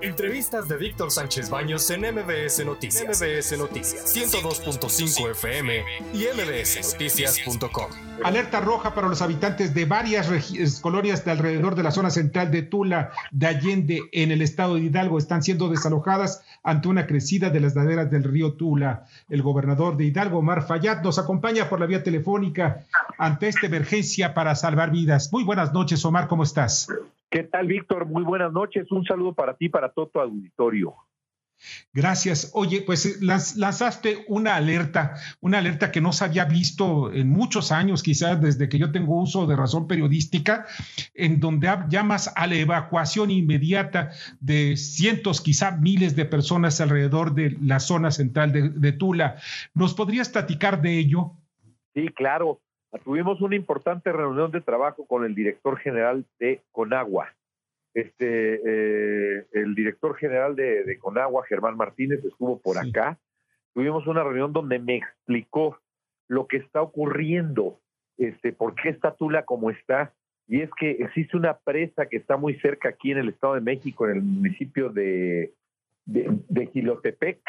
Entrevistas de Víctor Sánchez Baños en MBS Noticias. MBS Noticias 102.5 FM y mbsnoticias.com. Alerta roja para los habitantes de varias colonias de alrededor de la zona central de Tula, de Allende, en el estado de Hidalgo, están siendo desalojadas ante una crecida de las laderas del río Tula. El gobernador de Hidalgo, Omar Fayad, nos acompaña por la vía telefónica ante esta emergencia para salvar vidas. Muy buenas noches, Omar, ¿cómo estás? ¿Qué tal, Víctor? Muy buenas noches. Un saludo para ti, para todo tu auditorio. Gracias. Oye, pues lanzaste una alerta, una alerta que no se había visto en muchos años, quizás desde que yo tengo uso de razón periodística, en donde llamas a la evacuación inmediata de cientos, quizá miles de personas alrededor de la zona central de, de Tula. ¿Nos podrías platicar de ello? Sí, claro. Tuvimos una importante reunión de trabajo con el director general de Conagua. Este, eh, el director general de, Conagua, Germán Martínez, estuvo por acá. Tuvimos una reunión donde me explicó lo que está ocurriendo, este, por qué está Tula como está. Y es que existe una presa que está muy cerca aquí en el Estado de México, en el municipio de, de, Gilotepec.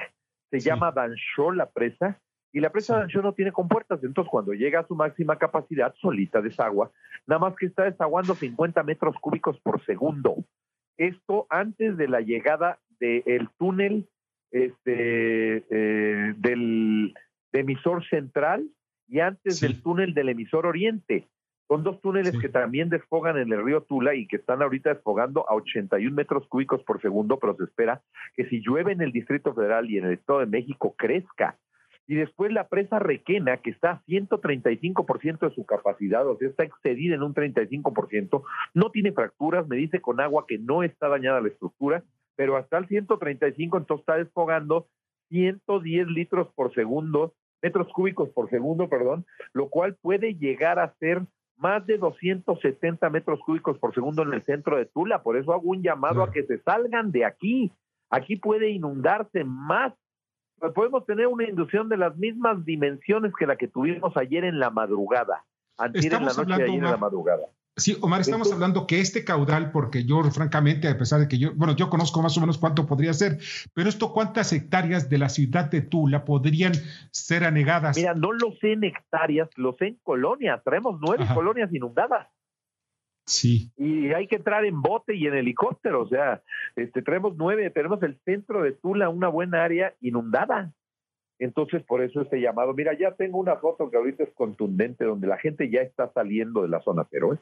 Se llama Danchó la presa y la presa de Ancho no tiene compuertas, entonces cuando llega a su máxima capacidad, solita desagua, nada más que está desaguando 50 metros cúbicos por segundo. Esto antes de la llegada del túnel este, eh, del emisor central y antes del túnel del emisor oriente. Son dos túneles que también desfogan en el río Tula y que están ahorita desfogando a 81 metros cúbicos por segundo, pero se espera que si llueve en el Distrito Federal y en el Estado de México crezca y después la presa Requena, que está a 135% de su capacidad, o sea, está excedida en un 35%, no tiene fracturas, me dice con agua que no está dañada la estructura, pero hasta el 135 entonces está desfogando 110 litros por segundo, metros cúbicos por segundo, perdón, lo cual puede llegar a ser más de 270 metros cúbicos por segundo en el centro de Tula. Por eso hago un llamado a que se salgan de aquí. Aquí puede inundarse más podemos tener una inducción de las mismas dimensiones que la que tuvimos ayer en la madrugada, ayer en la noche de ayer en la madrugada. Sí, Omar, estamos hablando que este caudal, porque yo francamente, a pesar de que yo, bueno, yo conozco más o menos cuánto podría ser, pero esto, ¿cuántas hectáreas de la ciudad de Tula podrían ser anegadas? Mira, no lo sé en hectáreas, lo sé en colonias, traemos nueve colonias inundadas. Sí. Y hay que entrar en bote y en helicóptero, o sea, este, tenemos nueve, tenemos el centro de Tula, una buena área inundada. Entonces, por eso este llamado. Mira, ya tengo una foto que ahorita es contundente, donde la gente ya está saliendo de la zona, pero ¿eh?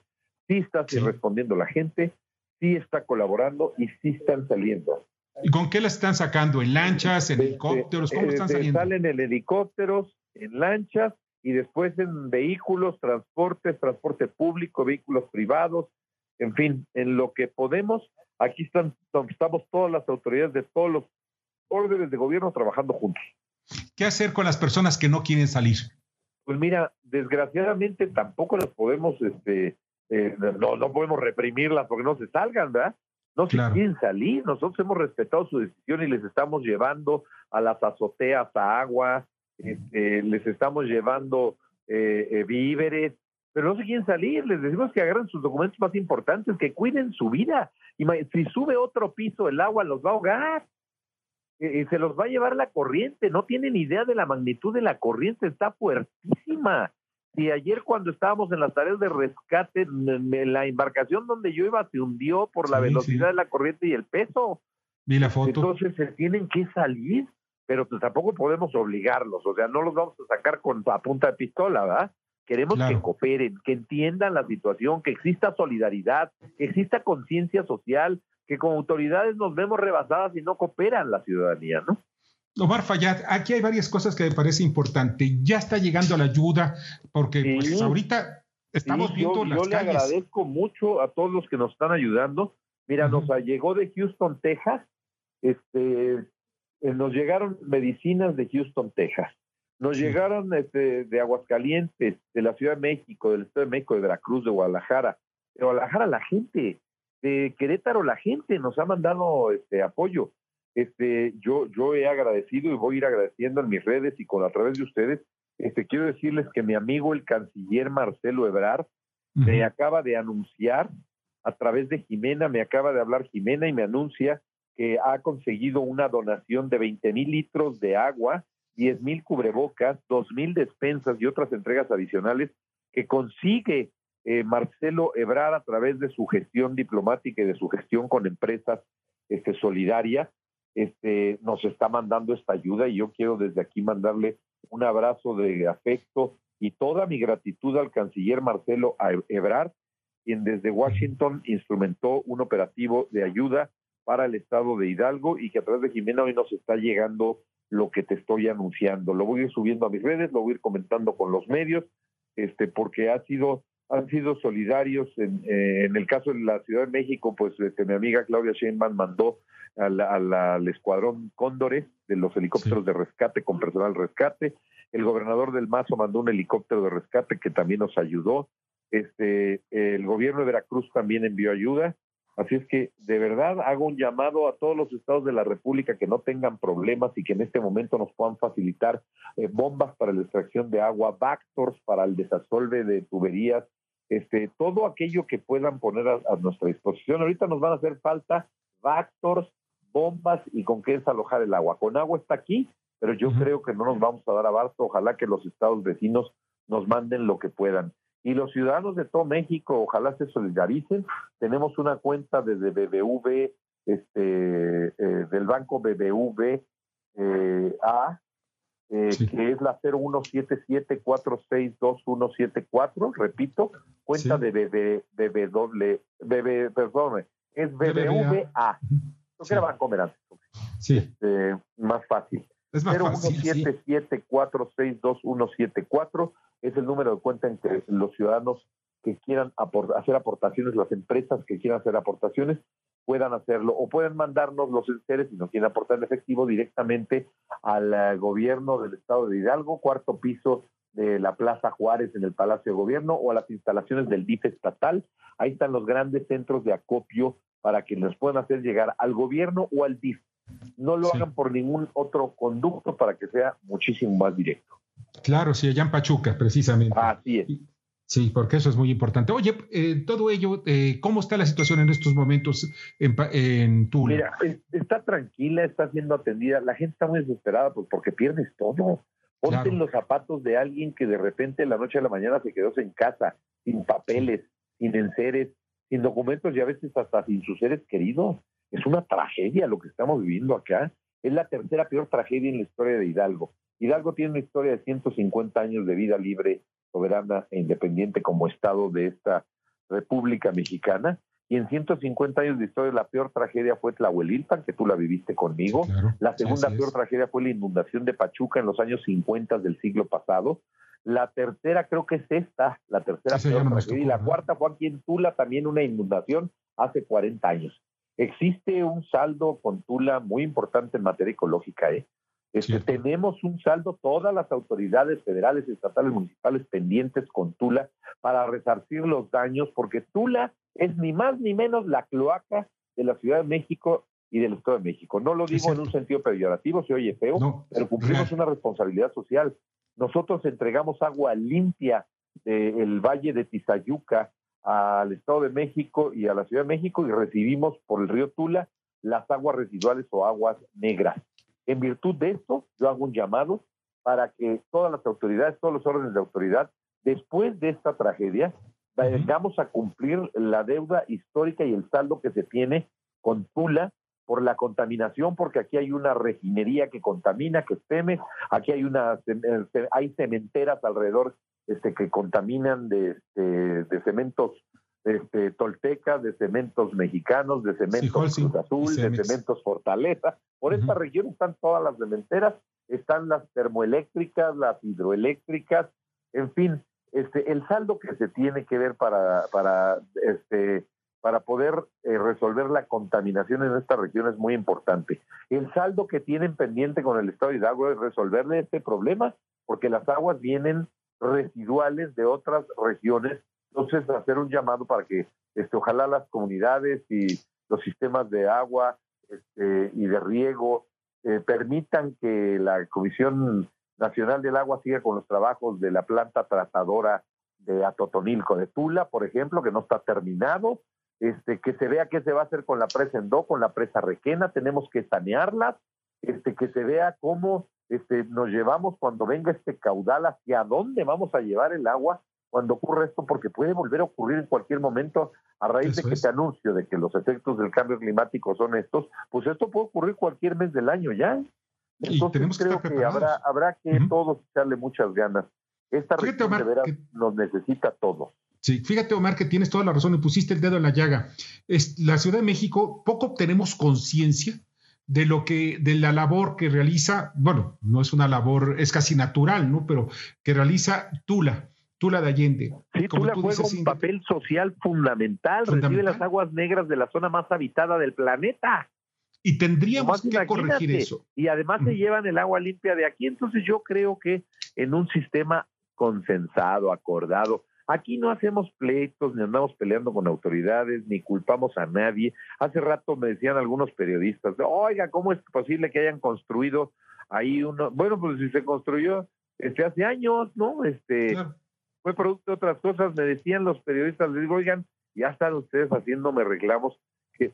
sí está respondiendo la gente, sí está colaborando y sí están saliendo. ¿Y con qué la están sacando? ¿En lanchas, en helicópteros? ¿Cómo están saliendo? Salen en helicópteros, en lanchas y después en vehículos, transportes, transporte público, vehículos privados, en fin, en lo que podemos, aquí están, estamos todas las autoridades de todos los órdenes de gobierno trabajando juntos. ¿Qué hacer con las personas que no quieren salir? Pues mira, desgraciadamente tampoco las podemos, este, eh, no, no podemos reprimirlas porque no se salgan, ¿verdad? No se quieren salir. Nosotros hemos respetado su decisión y les estamos llevando a las azoteas a agua, este, les estamos llevando eh, eh, víveres, pero no se quieren salir, les decimos que agarren sus documentos más importantes, que cuiden su vida. Y si sube otro piso, el agua los va a ahogar. y se los va a llevar la corriente, no tienen idea de la magnitud de la corriente, está fuertísima. Y ayer cuando estábamos en las tareas de rescate, la embarcación donde yo iba se hundió por la velocidad de la corriente y el peso. Vi la foto. Entonces se tienen que salir pero pues tampoco podemos obligarlos, o sea, no los vamos a sacar con a punta de pistola, ¿verdad? Queremos que cooperen, que entiendan la situación, que exista solidaridad, que exista conciencia social, que como autoridades nos vemos rebasadas y no cooperan la ciudadanía, ¿no? Omar Fayad, aquí hay varias cosas que me parece importante. Ya está llegando la ayuda, porque pues, ahorita estamos viendo yo, yo le agradezco mucho a todos los que nos están ayudando. Mira, nos llegó de Houston, Texas, este, nos llegaron medicinas de Houston, Texas. Nos llegaron este, de Aguascalientes, de la Ciudad de México, del Estado de México, de Veracruz, de Guadalajara. De Guadalajara la gente, de Querétaro la gente nos ha mandado este apoyo. Este, yo, yo he agradecido y voy a ir agradeciendo en mis redes y con a través de ustedes. Este, quiero decirles que mi amigo el canciller Marcelo Ebrard me acaba de anunciar a través de Jimena, me acaba de hablar Jimena y me anuncia que ha conseguido una donación de 20 mil litros de agua, 10 mil cubrebocas, 2 mil despensas y otras entregas adicionales que consigue eh, Marcelo Ebrar a través de su gestión diplomática y de su gestión con empresas este, solidarias, este, nos está mandando esta ayuda y yo quiero desde aquí mandarle un abrazo de afecto y toda mi gratitud al canciller Marcelo Ebrard, quien desde Washington instrumentó un operativo de ayuda para el estado de Hidalgo y que a través de Jimena hoy nos está llegando lo que te estoy anunciando. Lo voy a ir subiendo a mis redes, lo voy a ir comentando con los medios, este, porque ha sido, han sido solidarios. En, eh, en el caso de la Ciudad de México, pues este, mi amiga Claudia Sheinbaum mandó al, al escuadrón Cóndores de los helicópteros de rescate con personal rescate. El gobernador del Mazo mandó un helicóptero de rescate que también nos ayudó. Este, el gobierno de Veracruz también envió ayuda Así es que de verdad hago un llamado a todos los estados de la República que no tengan problemas y que en este momento nos puedan facilitar eh, bombas para la extracción de agua, Bactors para el desasolve de tuberías, este, todo aquello que puedan poner a, nuestra disposición. Ahorita nos van a hacer falta Bactors, bombas y con qué desalojar el agua. Con agua está aquí, pero yo creo que no nos vamos a dar abasto. Ojalá que los estados vecinos nos manden lo que puedan y los ciudadanos de todo México ojalá se solidaricen. Tenemos una cuenta desde BBV, este, eh, del banco BBV eh, A, eh, que es la 0177462174, repito, cuenta de BB, BB, BB, perdón, es BBVA. Creo que era Banco Sí. Este, más fácil. Es más 0177462174 es el número de cuenta entre los ciudadanos que quieran hacer aportaciones, las empresas que quieran hacer aportaciones, puedan hacerlo o pueden mandarnos los enseres si no quieren aportar en efectivo directamente al eh, gobierno del estado de Hidalgo, cuarto piso de la Plaza Juárez en el Palacio de Gobierno o a las instalaciones del DIF estatal. Ahí están los grandes centros de acopio para que nos puedan hacer llegar al gobierno o al DIF. No lo hagan por ningún otro conducto para que sea muchísimo más directo. Claro, sí, allá en Pachuca, precisamente. Así es. Sí, porque eso es muy importante. Oye, eh, todo ello, eh, ¿cómo está la situación en estos momentos en, en Tula? Mira, está tranquila, está siendo atendida. La gente está muy desesperada pues, porque pierdes todo. Ponte en los zapatos de alguien que de repente la noche a la mañana se quedó en casa, sin papeles, sin enseres, sin documentos y a veces hasta sin sus seres queridos. Es una tragedia lo que estamos viviendo acá. Es la tercera peor tragedia en la historia de Hidalgo. Hidalgo tiene una historia de 150 años de vida libre, soberana e independiente como Estado de esta República Mexicana. Y en 150 años de historia, la peor tragedia fue Tlahuelilpan, que tú la viviste conmigo. la segunda peor tragedia fue la inundación de Pachuca en los años 50 del siglo pasado. La tercera creo que es esta, la tercera peor tragedia. y la cuarta fue aquí en Tula, también una inundación hace 40 años. Existe un saldo con Tula muy importante en materia ecológica. ¿eh? Este, tenemos un saldo, todas las autoridades federales, estatales, municipales pendientes con Tula para resarcir los daños, porque Tula es ni más ni menos la cloaca de la Ciudad de México y del Estado de México. No lo digo en un sentido peyorativo, se oye feo, pero cumplimos una responsabilidad social. Nosotros entregamos agua limpia del Valle de Tizayuca al Estado de México y a la Ciudad de México y recibimos por el río Tula las aguas residuales o aguas negras. En virtud de esto, yo hago un llamado para que todas las autoridades, todos los órdenes de autoridad, después de esta tragedia, vayamos a cumplir la deuda histórica y el saldo que se tiene con Tula por la contaminación, porque aquí hay una refinería que contamina, que teme, aquí hay una hay cementeras alrededor este, que contaminan de, de cementos este, toltecas, de cementos mexicanos, de cementos Cruz Azul, de cementos Fortaleza. Por esta región están todas las cementeras, están las termoeléctricas, las hidroeléctricas, en fin, este, el saldo que se tiene que ver para, para, este, para poder eh, resolver la contaminación en esta región es muy importante. El saldo que tienen pendiente con el Estado de Hidalgo es resolverle este problema, porque las aguas vienen residuales de otras regiones entonces, hacer un llamado para que este, ojalá las comunidades y los sistemas de agua este, y de riego eh, permitan que la Comisión Nacional del Agua siga con los trabajos de la planta tratadora de Atotonilco de Tula, por ejemplo, que no está terminado, este, que se vea qué se va a hacer con la presa Endó, con la presa Requena, tenemos que sanearlas, este, que se vea cómo este, nos llevamos cuando venga este caudal, hacia dónde vamos a llevar el agua cuando ocurre esto, porque puede volver a ocurrir en cualquier momento a raíz de que te anuncio de que los efectos del cambio climático son estos, pues esto puede ocurrir cualquier mes del año ya. Entonces creo que, habrá, habrá que todos echarle muchas ganas. Esta región de veras nos necesita todos. Sí, fíjate Omar que tienes toda la razón y pusiste el dedo en la llaga. Es, la Ciudad de México poco tenemos conciencia de lo que, de la labor que realiza, bueno, no es una labor, es casi natural, ¿no? Pero que realiza Tula, Tula de Allende. Sí, Tula juega un papel social fundamental, recibe las aguas negras de la zona más habitada del planeta. Y tendríamos que corregir eso. Y además se llevan el agua limpia de aquí, entonces yo creo que en un sistema consensado, acordado, Aquí no hacemos pleitos, ni andamos peleando con autoridades, ni culpamos a nadie. Hace rato me decían algunos periodistas, oiga, ¿cómo es posible que hayan construido ahí uno? Bueno, pues si se construyó este hace años, ¿no? Este fue producto de otras cosas, me decían los periodistas, les digo, oigan, ya están ustedes haciéndome reclamos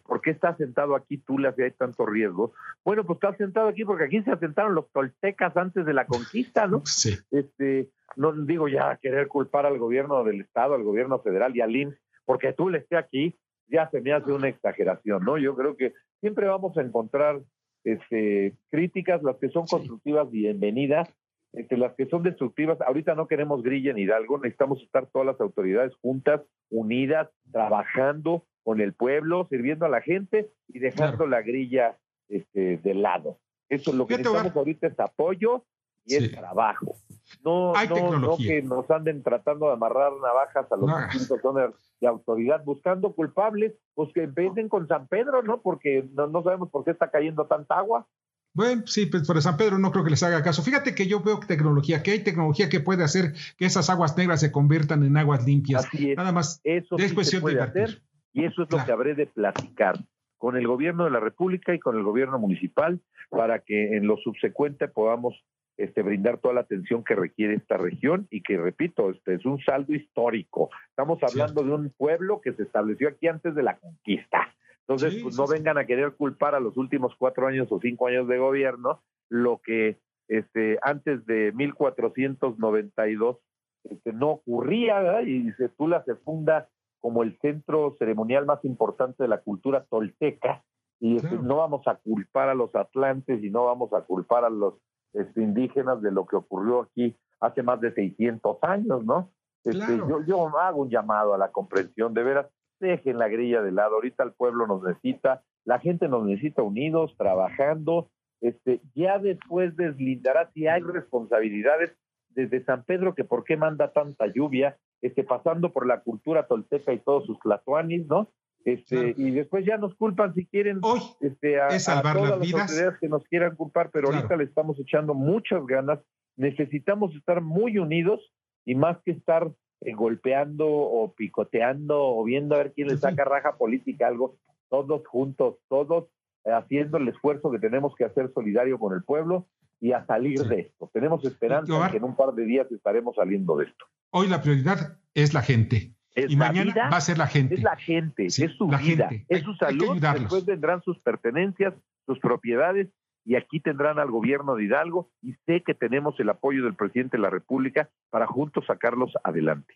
¿por qué está sentado aquí Tula si hay tanto riesgo? Bueno, pues está sentado aquí porque aquí se asentaron los toltecas antes de la conquista, ¿no? Sí. Este, no digo ya querer culpar al gobierno del Estado, al gobierno federal y al INS, porque Tula esté aquí, ya se me hace una exageración, ¿no? Yo creo que siempre vamos a encontrar este, críticas, las que son constructivas, bienvenidas, este, las que son destructivas, ahorita no queremos grilla en Hidalgo, necesitamos estar todas las autoridades juntas, unidas, trabajando con el pueblo, sirviendo a la gente y dejando la grilla este, de lado. Eso es lo que necesitamos ahorita es apoyo y es trabajo. No, no, no, que nos anden tratando de amarrar navajas a los distintos zonas de autoridad buscando culpables, pues que empiecen con San Pedro, ¿no? Porque no, no sabemos por qué está cayendo tanta agua. Bueno, sí, pues por San Pedro no creo que les haga caso. Fíjate que yo veo tecnología, que hay tecnología que puede hacer que esas aguas negras se conviertan en aguas limpias. Nada más. Eso es cuestión de hacer y eso es lo que habré de platicar con el gobierno de la República y con el gobierno municipal para que en lo subsecuente podamos este, brindar toda la atención que requiere esta región y que, repito, este es un saldo histórico. Estamos hablando de un pueblo que se estableció aquí antes de la conquista. Entonces, pues no vengan a querer culpar a los últimos cuatro años o cinco años de gobierno lo que este, antes de 1492 este, no ocurría, ¿verdad? y se, Tula se funda como el centro ceremonial más importante de la cultura tolteca, y este, no vamos a culpar a los atlantes y no vamos a culpar a los este, indígenas de lo que ocurrió aquí hace más de 600 años, ¿no? Este, yo, yo hago un llamado a la comprensión, de veras, dejen la grilla de lado, ahorita el pueblo nos necesita, la gente nos necesita unidos, trabajando, este, ya después deslindará si hay responsabilidades desde San Pedro, que por qué manda tanta lluvia, este, pasando por la cultura tolteca y todos sus tlatoanis, ¿no? Este, Y después ya nos culpan si quieren este, a, salvar todas las, vidas. autoridades que nos quieran culpar, pero ahorita le estamos echando muchas ganas. Necesitamos estar muy unidos y más que estar eh, golpeando o picoteando o viendo a ver quién le saca raja política algo, todos juntos, todos haciendo el esfuerzo que tenemos que hacer solidario con el pueblo y a salir de esto. Tenemos esperanza que en un par de días estaremos saliendo de esto. Hoy la prioridad es la gente. y mañana va a ser la gente. Es la gente, es su vida, es su salud. Después vendrán sus pertenencias, sus propiedades y aquí tendrán al gobierno de Hidalgo y sé que tenemos el apoyo del presidente de la República para juntos sacarlos adelante.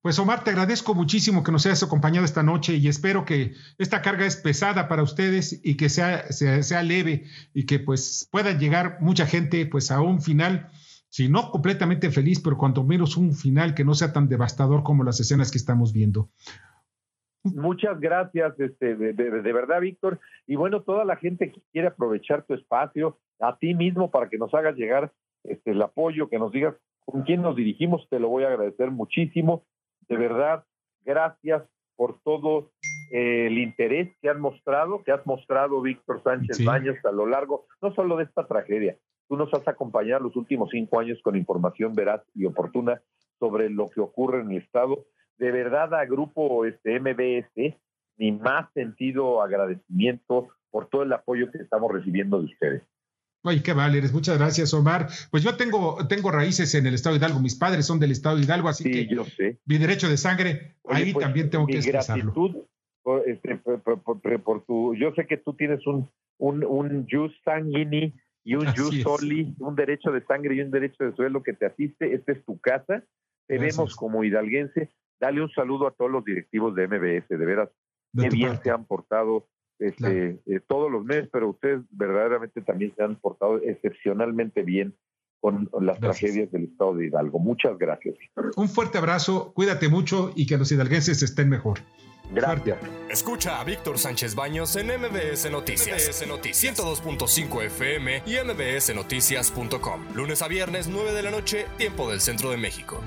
Pues Omar, te agradezco muchísimo que nos hayas acompañado esta noche y espero que esta carga es pesada para ustedes y que sea, sea, leve y que pues pueda llegar mucha gente pues a un final, si no completamente feliz, pero cuanto menos un final que no sea tan devastador como las escenas que estamos viendo. Muchas gracias, este, de, de, verdad, Víctor. Y bueno, toda la gente que quiere aprovechar tu espacio, a ti mismo, para que nos hagas llegar este, el apoyo, que nos digas con quién nos dirigimos, te lo voy a agradecer muchísimo. De verdad, gracias por todo eh, el interés que han mostrado, que has mostrado Víctor Sánchez Baños a lo largo, no solo de esta tragedia, tú nos has acompañado los últimos cinco años con información veraz y oportuna sobre lo que ocurre en el Estado. De verdad, a Grupo este, MBS, mi más sentido agradecimiento por todo el apoyo que estamos recibiendo de ustedes. Ay, qué vale, muchas gracias, Omar. Pues yo tengo, tengo raíces en el estado de Hidalgo, mis padres son del estado de Hidalgo, así que yo sé. mi derecho de sangre, ahí pues, también tengo que expresarlo. Gratitud por, este, por, tu, yo sé que tú tienes un, un, un jus sanguini y un jus soli, un derecho de sangre y un derecho de suelo que te asiste. Esta es tu casa. Te vemos como hidalguense. Dale un saludo a todos los directivos de MBS, de veras, qué bien se han portado este, eh, todos los meses, pero ustedes verdaderamente también se han portado excepcionalmente bien con las tragedias del estado de Hidalgo. Muchas gracias. Un fuerte abrazo, cuídate mucho y que los hidalguenses estén mejor. Gracias. Escucha a Víctor Sánchez Baños en MBS Noticias. MBS Noticias 102.5 FM y MBSNoticias.com. Lunes a viernes, 9 de la noche, tiempo del centro de México.